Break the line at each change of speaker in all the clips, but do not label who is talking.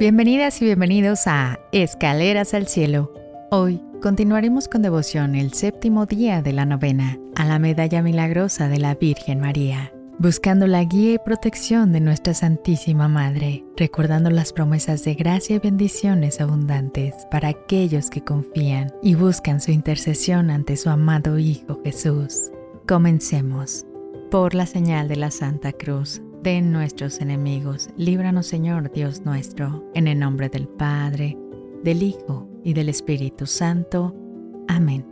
Bienvenidas y bienvenidos a Escaleras al Cielo. Hoy continuaremos con devoción el séptimo día de la novena a la medalla milagrosa de la Virgen María, buscando la guía y protección de nuestra Santísima Madre, recordando las promesas de gracia y bendiciones abundantes para aquellos que confían y buscan su intercesión ante su amado Hijo Jesús. Comencemos. Por la señal de la Santa Cruz de nuestros enemigos. Líbranos, Señor Dios nuestro, en el nombre del Padre, del Hijo y del Espíritu Santo. Amén.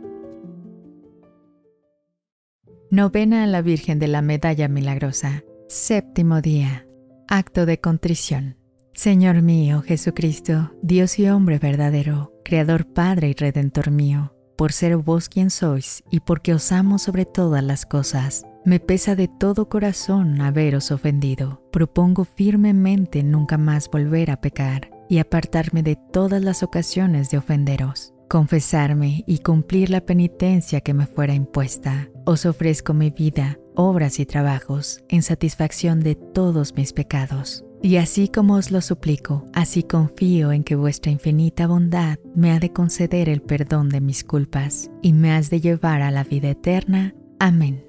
Novena a la Virgen de la Medalla Milagrosa. Séptimo día. Acto de contrición. Señor mío, Jesucristo, Dios y hombre verdadero, Creador Padre y Redentor mío, por ser vos quien sois y porque os amo sobre todas las cosas me pesa de todo corazón haberos ofendido. Propongo firmemente nunca más volver a pecar y apartarme de todas las ocasiones de ofenderos, confesarme y cumplir la penitencia que me fuera impuesta. Os ofrezco mi vida, obras y trabajos en satisfacción de todos mis pecados. Y así como os lo suplico, así confío en que vuestra infinita bondad me ha de conceder el perdón de mis culpas y me has de llevar a la vida eterna. Amén.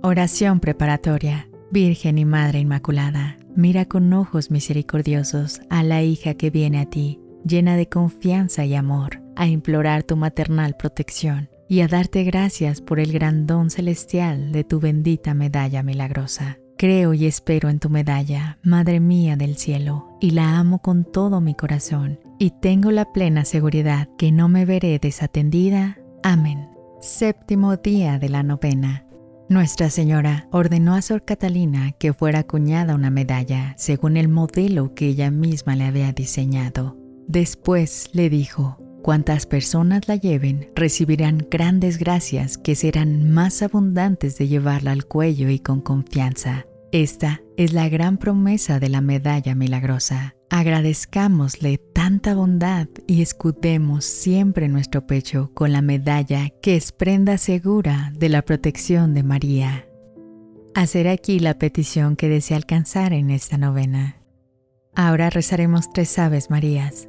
Oración preparatoria. Virgen y Madre Inmaculada, mira con ojos misericordiosos a la hija que viene a ti, llena de confianza y amor, a implorar tu maternal protección y a darte gracias por el gran don celestial de tu bendita medalla milagrosa. Creo y espero en tu medalla, Madre mía del cielo, y la amo con todo mi corazón, y tengo la plena seguridad que no me veré desatendida. Amén. Séptimo día de la novena. Nuestra Señora ordenó a Sor Catalina que fuera acuñada una medalla según el modelo que ella misma le había diseñado. Después le dijo, cuantas personas la lleven recibirán grandes gracias que serán más abundantes de llevarla al cuello y con confianza. Esta es la gran promesa de la medalla milagrosa. Agradezcámosle tanta bondad y escudemos siempre nuestro pecho con la medalla que es prenda segura de la protección de María. Hacer aquí la petición que desea alcanzar en esta novena. Ahora rezaremos tres Aves Marías.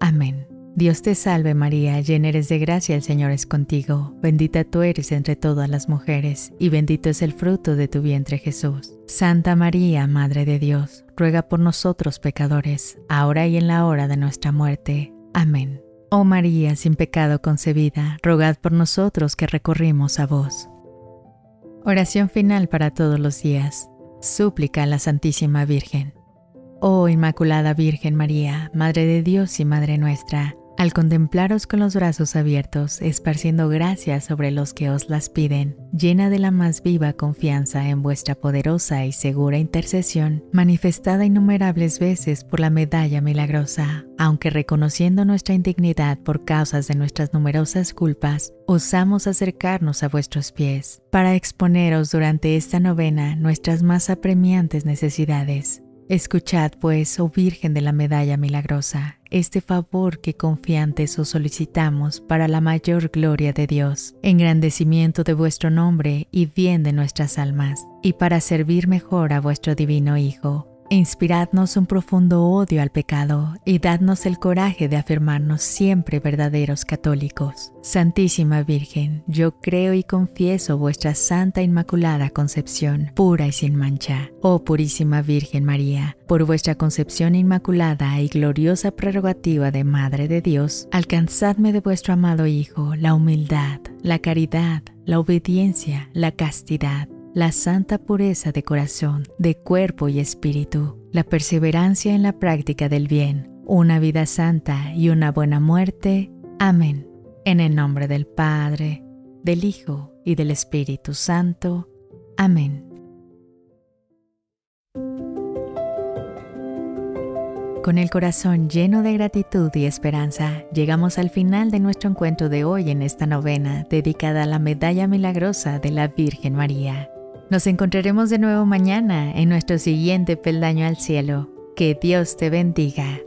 Amén. Dios te salve María, llena eres de gracia, el Señor es contigo, bendita tú eres entre todas las mujeres, y bendito es el fruto de tu vientre Jesús. Santa María, Madre de Dios, ruega por nosotros pecadores, ahora y en la hora de nuestra muerte. Amén. Oh María, sin pecado concebida, rogad por nosotros que recorrimos a vos. Oración final para todos los días. Súplica a la Santísima Virgen. Oh Inmaculada Virgen María, Madre de Dios y Madre nuestra, al contemplaros con los brazos abiertos, esparciendo gracias sobre los que os las piden, llena de la más viva confianza en vuestra poderosa y segura intercesión, manifestada innumerables veces por la medalla milagrosa, aunque reconociendo nuestra indignidad por causas de nuestras numerosas culpas, osamos acercarnos a vuestros pies, para exponeros durante esta novena nuestras más apremiantes necesidades Escuchad, pues, oh Virgen de la Medalla Milagrosa, este favor que confiantes os solicitamos para la mayor gloria de Dios, engrandecimiento de vuestro nombre y bien de nuestras almas, y para servir mejor a vuestro divino Hijo Inspiradnos un profundo odio al pecado y dadnos el coraje de afirmarnos siempre verdaderos católicos. Santísima Virgen, yo creo y confieso vuestra Santa e Inmaculada Concepción, pura y sin mancha. Oh Purísima Virgen María, por vuestra concepción inmaculada y gloriosa prerrogativa de Madre de Dios, alcanzadme de vuestro amado Hijo la humildad, la caridad, la obediencia, la castidad la santa pureza de corazón, de cuerpo y espíritu, la perseverancia en la práctica del bien, una vida santa y una buena muerte. Amén. En el nombre del Padre, del Hijo y del Espíritu Santo. Amén. Con el corazón lleno de gratitud y esperanza, llegamos al final de nuestro encuentro de hoy en esta novena dedicada a la medalla milagrosa de la Virgen María. Nos encontraremos de nuevo mañana en nuestro siguiente peldaño al cielo. Que Dios te bendiga.